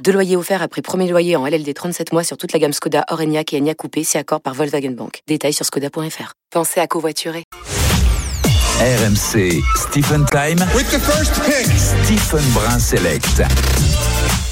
Deux loyers offerts après premier loyer en LLD 37 mois sur toute la gamme Skoda, Orenia et Enya Coupé, si accord par Volkswagen Bank. Détails sur skoda.fr. Pensez à covoiturer. RMC Stephen Time. With the first pick. Stephen Brun Select.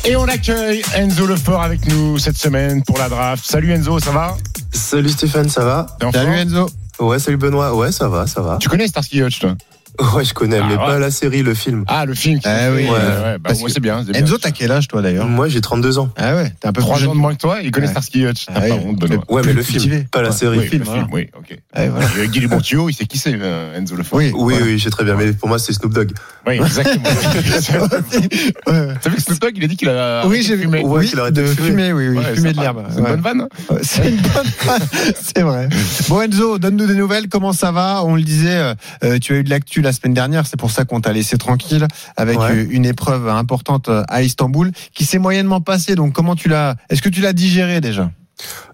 Et on accueille Enzo Lefort avec nous cette semaine pour la draft. Salut Enzo, ça va? Salut Stéphane, ça va? Salut Enzo. Ouais, salut Benoît. Ouais, ça va, ça va. Tu connais Starsky Hutch toi? Ouais, je connais, Ah, mais ouais. pas la série, le film. Ah, le film. qui Ah oui, ouais, ouais. ouais, bah, que- c'est bien. Enzo, t'as quel âge toi d'ailleurs Moi, j'ai 32 ans. Ah ouais, t'es un peu Trois plus ans jeune. de moins que toi, il connaît Ouais. Starsky Hutch. T'as Ah pas. Ouais, mais le film, pas la série. Le film, oui, ok. Et Guy Montio, il sait qui c'est, euh, Enzo Lefort. Oui, Oui, oui, j'ai très bien. Mais pour moi, c'est Snoop Dogg. Oui, exactement. T'as vu que Snoop Dogg, il a dit qu'il a Oui, j'ai vu. fumé. Ouais, Oui, qu'il arrête de de fumer. oui, oui, fumer de l'herbe. C'est une bonne vanne. Ouais, C'est une bonne c'est vrai. Bon Enzo, donne-nous des nouvelles, comment ça va? On le disait, euh, euh, tu as eu de l'actu la semaine dernière, c'est pour ça qu'on t'a laissé tranquille avec Ouais. euh, une épreuve importante euh, à Istanbul qui s'est moyennement passée. Donc comment tu l'as Est-ce que tu l'as digéré déjà?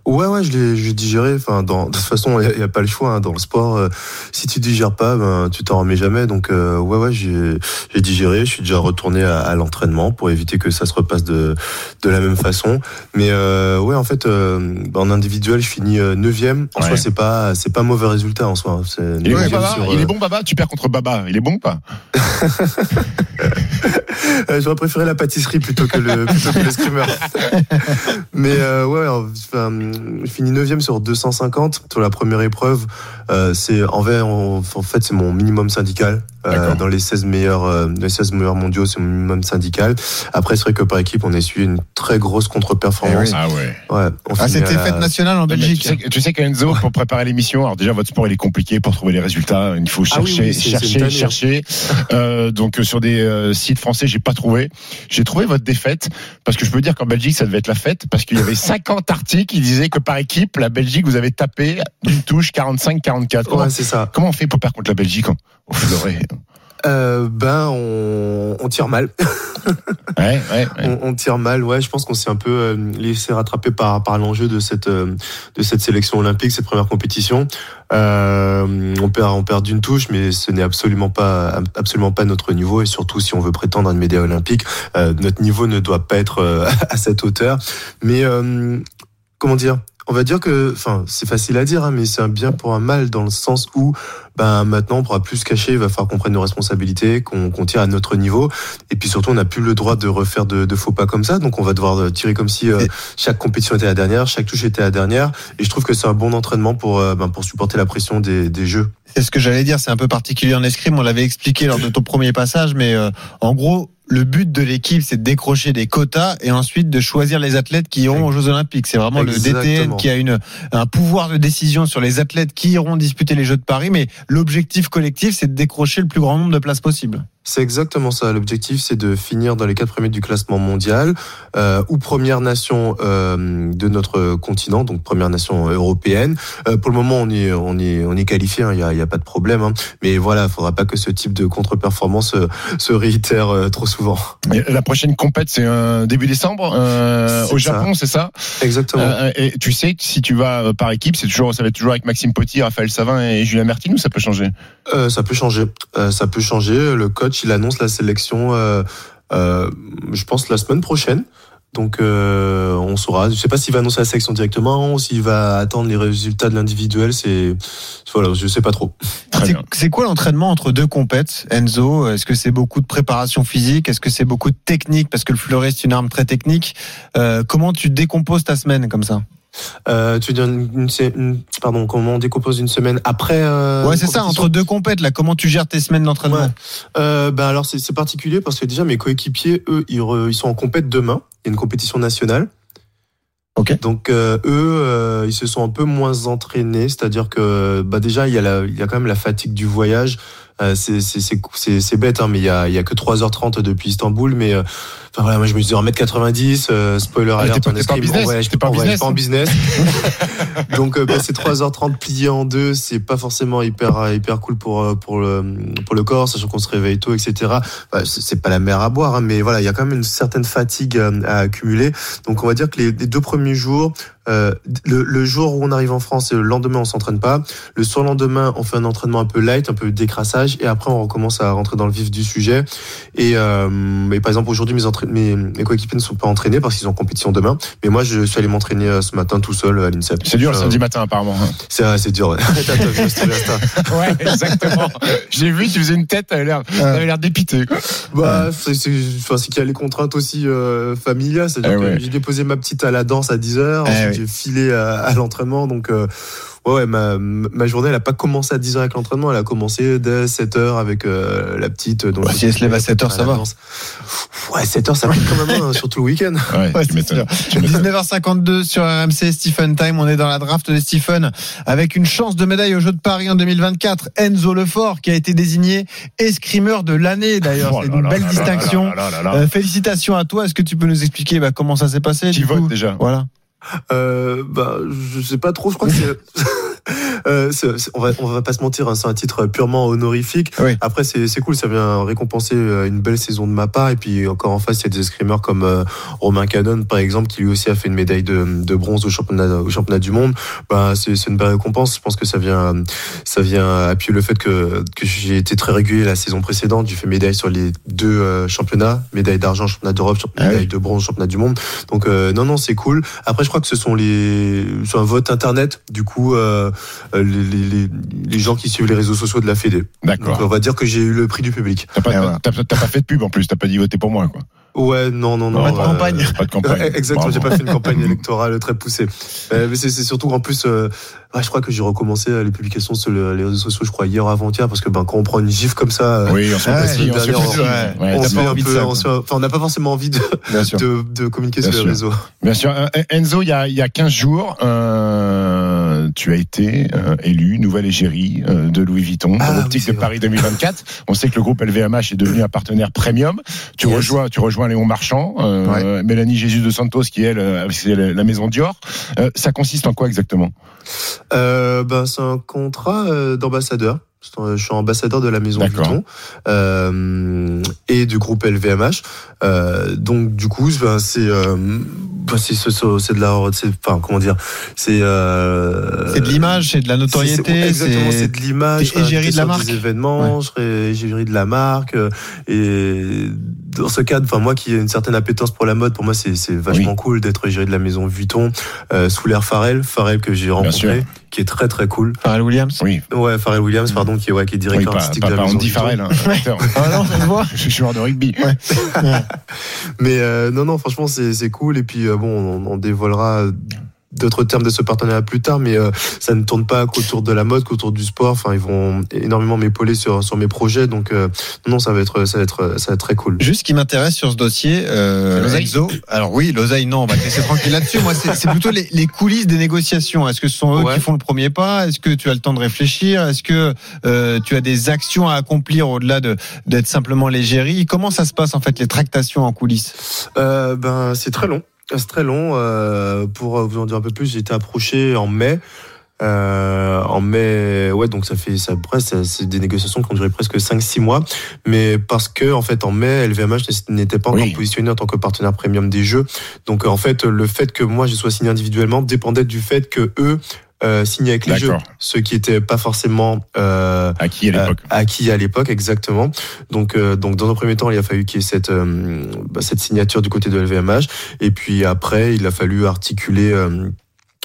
Ouais, ouais, je l'ai, digéré. Enfin, dans, de toute façon, il n'y a, pas le choix. hein. Dans le sport, euh, si tu digères pas, ben, tu t'en remets jamais. Donc, euh, ouais, ouais, j'ai, digéré. Je suis déjà retourné à, à l'entraînement pour éviter que ça se repasse de, de la même façon. Mais euh, ouais, en fait, euh, en individuel, je finis euh, neuvième. En Ouais. soi, c'est pas, c'est pas mauvais résultat en soi. C'est Il est, bon, Baba sur, il euh, est bon, Baba Tu perds contre Baba. Il est bon ou pas? Euh, J'aurais préféré la pâtisserie plutôt que le, plutôt que le screamer. Mais euh, ouais, enfin, je finis 9 sur 250 sur la première épreuve. Euh, c'est en, en fait c'est mon minimum syndical. Euh, dans les 16 meilleurs, euh, les 16 meilleurs mondiaux, c'est minimum syndical. Après, c'est vrai que par équipe, on a essuyé une très grosse contre-performance. Eh oui. Ah ouais. Ouais, Ah, c'était à fête nationale en Non, mais Belgique. Tu sais, tu sais qu'Enzo, pour préparer l'émission, alors déjà votre sport il est compliqué pour trouver les résultats. Il faut Ah oui, chercher, oui, chercher, chercher. Euh, donc euh, sur des euh, sites français, j'ai pas trouvé. J'ai trouvé votre défaite parce que je peux dire qu'en Belgique ça devait être la fête parce qu'il y avait 50 articles qui disaient que par équipe la Belgique vous avez tapé d'une touche 45-44. Comment, Ouais, c'est ça. comment on fait pour perdre contre la Belgique en- Euh, ben, on, on tire mal. Ouais, ouais, ouais. on, on tire mal. Ouais, je pense qu'on s'est un peu euh, laissé rattraper par, par l'enjeu de cette, euh, de cette sélection olympique, cette première compétition. On perd, on perd d'une touche, mais ce n'est absolument pas, absolument pas notre niveau. Et surtout, si on veut prétendre à une médaille olympique, notre niveau ne doit pas être à cette hauteur. Mais comment dire? On va dire que, enfin, c'est facile à dire, hein, mais c'est un bien pour un mal dans le sens où, ben, maintenant, on pourra plus se cacher. Il va falloir qu'on prenne nos responsabilités, qu'on qu'on tire à notre niveau. Et puis surtout, on n'a plus le droit de refaire de, de faux pas comme ça. Donc, on va devoir tirer comme si euh, chaque compétition était la dernière, chaque touche était la dernière. Et je trouve que c'est un bon entraînement pour, euh, ben, pour supporter la pression des, des jeux. C'est ce que j'allais dire, c'est un peu particulier en escrime, on l'avait expliqué lors de ton premier passage, mais euh, en gros, le but de l'équipe, c'est de décrocher des quotas et ensuite de choisir les athlètes qui iront aux Jeux Olympiques. C'est vraiment le DTN qui a une, un pouvoir de décision sur les athlètes qui iront disputer les Jeux de Paris, mais l'objectif collectif, c'est de décrocher le plus grand nombre de places possible. C'est exactement ça. L'objectif, c'est de finir dans les quatre premiers du classement mondial euh, ou première nation euh, de notre continent, donc première nation européenne. Euh, pour le moment, on est on est on est qualifié. Il n'y a, y a pas de problème. hein. Mais voilà, il faudra pas que ce type de contre-performance euh, se réitère euh, trop souvent. Et La prochaine compète c'est euh, début décembre euh, au. Japon, c'est ça? Exactement. Euh, et tu sais que si tu vas par équipe, c'est toujours, ça va être toujours avec Maxime Potti, Raphaël Savin et Julien Mertin ou ça peut changer? Euh, ça peut changer. Euh, ça peut changer. Le coach, il annonce la sélection, euh, euh, je pense, la semaine prochaine. Donc, euh, on saura. Je sais pas s'il va annoncer la sélection directement ou s'il va attendre les résultats de l'individuel. C'est, voilà, je sais pas trop. C'est quoi l'entraînement entre deux compètes, Enzo? Est-ce que c'est beaucoup de préparation physique? Est-ce que c'est beaucoup de technique? Parce que le fleuret, c'est une arme très technique. Euh, comment tu décomposes ta semaine comme ça? Euh, tu veux dire une, une- une- pardon, comment on décompose une semaine après euh, Ouais, c'est ça, entre deux compètes, là, comment tu gères tes semaines d'entraînement? Ouais. Euh, ben alors c'est particulier parce que déjà mes coéquipiers eux ils, re- ils sont en compète demain. Il y a une compétition nationale. Ok. Donc euh, eux euh, ils se sont un peu moins entraînés, c'est-à-dire que bah déjà il y a la, il y a quand même la fatigue du voyage. Euh, c'est c'est c'est c'est c'est bête, hein, mais il y a il y a que 3h30 depuis Istanbul, mais euh, enfin voilà, moi je me suis dit 1m90, euh, spoiler Ah, alert en t'es pas business j'étais pas business pas en business. Donc passer 3h30 plié en deux, c'est pas forcément hyper hyper cool pour pour le pour le corps, sachant qu'on se réveille tôt, etc. Bah, c'est c'est pas la mer à boire, hein, mais voilà, il y a quand même une certaine fatigue à accumuler. Donc on va dire que les, les deux premiers jours, euh, le, le jour où on arrive en France et le lendemain on s'entraîne pas, le surlendemain on fait un entraînement un peu light, un peu décrassage, et après on recommence à rentrer dans le vif du sujet. Et, euh, et par exemple aujourd'hui mes, mes, mes coéquipiers ne sont pas entraînés parce qu'ils ont compétition demain, mais moi je suis allé m'entraîner euh, ce matin tout seul à l'INSEP. C'est dur le Euh, samedi matin apparemment. C'est ouais, c'est dur. Ouais. Exactement. J'ai vu, tu faisais une tête, t'avais l'air, l'air dépité. Bah, c'est c'est- enfin, c'est qu'il y a les contraintes aussi euh, familiales. C'est-à-dire Eh que ouais. j'ai déposé ma petite à la danse à 10h, Eh ensuite oui. J'ai filé à, à l'entraînement. Donc, euh, ouais, ouais, ma, ma journée, elle a pas commencé à 10h avec l'entraînement, elle a commencé dès 7h avec euh, la petite. Donc, Bah, si elle se lève à 7 heures, ça la va. Ouais, 7h, ça pique quand même, hein, surtout le week-end. Ouais, Ouais, tu c'est m'étonnes. sûr. Tu m'étonnes. 19h52 sur RMC Stephen Time. On est dans la draft de Stephen avec une chance de médaille aux Jeux de Paris en 2024. Enzo Lefort qui a été désigné escrimeur de l'année d'ailleurs. Oh C'est une là belle là là distinction. là là là là. Euh, félicitations à toi. Est-ce que tu peux nous expliquer bah, comment ça s'est passé Qui vote coup déjà? Voilà. Euh, bah, je sais pas trop. Je crois que c'est. Euh, c'est- c'est- on va on va pas se mentir, hein, c'est un titre purement honorifique. Oui. Après c'est c'est cool, ça vient récompenser euh, une belle saison de ma part et puis encore en face il y a des escrimeurs comme euh, Romain Canon par exemple qui lui aussi a fait une médaille de, de bronze au championnat au championnat du monde. Bah c'est c'est une belle récompense. Je pense que ça vient ça vient appuyer le fait que que j'ai été très régulier la saison précédente. J'ai fait médaille sur les deux euh, championnats, médaille d'argent championnat d'Europe, Ah oui. médaille de bronze championnat du monde. Donc euh, non non c'est cool. Après je crois que ce sont les c'est un vote internet. Du coup euh, les, les, les, les gens qui suivent les réseaux sociaux de la Fédé. Donc on D'accord. va dire que j'ai eu le prix du public. T'as pas, Et voilà. t'as- t'as pas fait de pub en plus, t'as pas dit voter pour moi, quoi. Ouais non non non. Pas de campagne. Pas de campagne. Ouais, Exactement, j'ai pas fait une campagne électorale très poussée. Euh, mais c'est c'est surtout qu'en plus, euh, ouais, je crois que j'ai recommencé euh, les publications sur le- les réseaux sociaux, je crois hier ou avant-hier, parce que ben quand on prend une gifle comme ça, euh, Oui, on on n'a pas forcément envie de, communiquer Bien sur sûr. les réseaux. Bien sûr. Euh, Enzo, il y a, il y a 15 jours, euh, tu as été euh, élu nouvelle égérie euh, de Louis Vuitton Ah, dans l'optique de vrai. Paris 2024. On sait que le groupe LVMH est devenu un partenaire premium. Tu Yes. rejoins, tu rejoins Léon Marchand, euh, Mélanie Jésus de Santos, qui elle, euh, c'est la maison Dior. Euh, ça consiste en quoi exactement? Euh, ben, c'est un contrat euh, d'ambassadeur. Je suis ambassadeur de la maison. Vuitton euh, et du groupe LVMH. Euh, donc du coup, ben, c'est euh, ben, c'est de la, enfin comment dire, c'est euh, C'est de l'image, c'est de la notoriété. c'est- Exactement, c'est- de l'image. je égérie de la marque. Des événements, je serai égérie de la marque. euh, Et dans ce cadre, enfin moi qui ai une certaine appétence pour la mode, pour moi c'est c'est vachement cool d'être égérie de la maison Vuitton euh, sous l'air Pharrell, Pharrell que j'ai rencontré, qui est très très cool. Pharrell Williams. Oui, Ouais, Pharrell Williams, pardon, qui est, ouais, qui est oui directeur artistique pas, de la pas maison Andy Vuitton. Farrell, hein. Ah non, ça se voit. Je suis joueur de rugby. Mais euh, non, non, franchement, c'est c'est cool. Et puis, euh, bon, on, on dévoilera d'autres termes de ce partenariat plus tard, mais euh, ça ne tourne pas qu'autour de la mode, qu'autour du sport. Enfin, ils vont énormément m'épauler sur, sur mes projets. Donc, euh, non, ça va être, ça va être, ça va être très cool. Juste ce qui m'intéresse sur ce dossier, euh, Enzo. Alors oui, l'oseille, non, on va te laisser tranquille là-dessus. Moi, c'est c'est plutôt les, les coulisses des négociations. Est-ce que ce sont eux Ouais. qui font le premier pas? Est-ce que tu as le temps de réfléchir? Est-ce que euh, tu as des actions à accomplir au-delà de d'être simplement l'égérie Comment ça se passe en fait les tractations en coulisses? Euh, ben, c'est très long. C'est très long. Euh, pour vous en dire un peu plus, j'ai été approché en mai. Euh, en mai, ouais, donc ça fait ça presque, c'est des négociations qui ont duré presque 5-6 mois, mais parce que en fait en mai, LVMH n'était pas encore Oui. positionné en tant que partenaire premium des jeux. Donc en fait, le fait que moi je sois signé individuellement dépendait du fait que eux euh, signaient avec les jeux, ce qui était pas forcément euh, À qui à l'époque euh, acquis à l'époque, exactement. Donc, euh, donc dans un premier temps, il a fallu qu'il y ait cette, euh, bah, cette signature du côté de LVMH. Et puis après, il a fallu articuler. euh,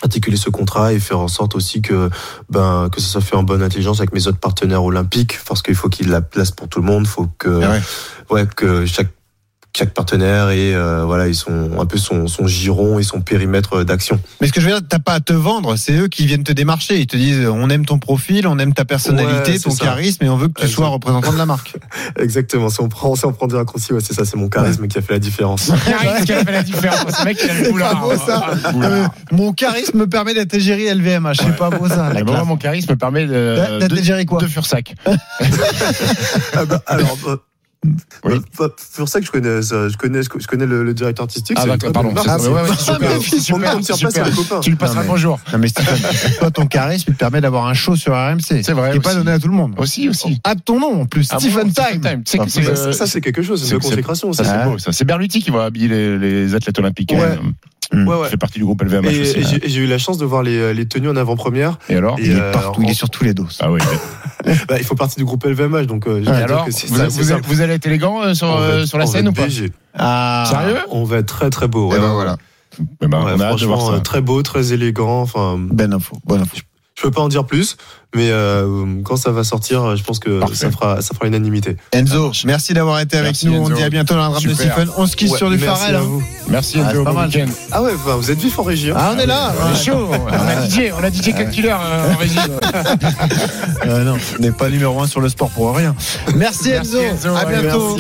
articuler ce contrat et faire en sorte aussi que ben que ça soit fait en bonne intelligence avec mes autres partenaires olympiques parce qu'il faut qu'il y ait de la place pour tout le monde faut que Ah ouais. ouais que chaque chaque partenaire et euh, voilà, ils sont un peu son, son giron et son périmètre d'action. Mais ce que je veux dire, t'as pas à te vendre, c'est eux qui viennent te démarcher. Ils te disent, on aime ton profil, on aime ta personnalité, Ouais, ton ça. charisme, et on veut que tu sois représentant de la marque. Exactement. Si on prend, si on prend des raccourcis, ouais, c'est ça, c'est mon charisme qui a fait la différence. Charisme qui a fait la différence. Ce mec, il a le C'est boulard. pas beau, ça. Boulard. Euh, mon charisme me permet d'être égérie LVMH. C'est pas beau ça. La moi, mon charisme me permet de, D'être égérie quoi de Fursac. Ah bah, alors, Oui. euh, c'est pour ça que je connais, ça, je connais, je connais le, le directeur artistique. Ah, très pardon. ouais, ouais, Ah, super, On super, pas, copain. Tu lui passeras bonjour. Non mais Stéphane, toi ton charisme il te permet d'avoir un show sur RMC. C'est vrai Qui n'est pas donné à tout le monde. Aussi, aussi. À ton nom en plus, Ah Stephen Time. Ah, Ça, euh, ça, c'est quelque chose, c'est une consécration. Ça, c'est beau. C'est Berluti qui va habiller les, les athlètes olympiques. Ouais. euh, Mm. Ouais, Il ouais. fait partie du groupe LVMH Et, aussi. et hein. j'ai eu la chance de voir les, les tenues en avant-première. Et alors? Et, Il est euh, partout, il est sur tous les dos. Ah oui. Bah, il faut partie du groupe LVMH, donc euh, alors que vous, ça, vous, allez- vous allez être élégant euh, sur, va euh, sur la scène ou pas. Ah. Sérieux? On va être très très beau. Eh ouais. ben voilà. Eh ben, Ouais, On a de voir franchement, ça. euh, très beau, très élégant. Enfin, Bonne info, bonne info. Je peux pas en dire plus, mais euh, quand ça va sortir, je pense que Parfait. ça fera, ça fera unanimité. Enzo, merci d'avoir été avec Merci, nous. On dit à bientôt dans la drame de. Stephen. On se quitte Ouais, sur du à hein. vous. Merci, Ah, Enzo, c'est pas mal. Ah ouais, bah, vous êtes vif en régie. hein. Ah, on est là. On est ouais. chaud. On a DJ, on a DJ Killer euh, en régie. Euh, non, on n'est pas numéro un sur le sport pour rien. Merci, Merci, Enzo. Enzo. À bientôt.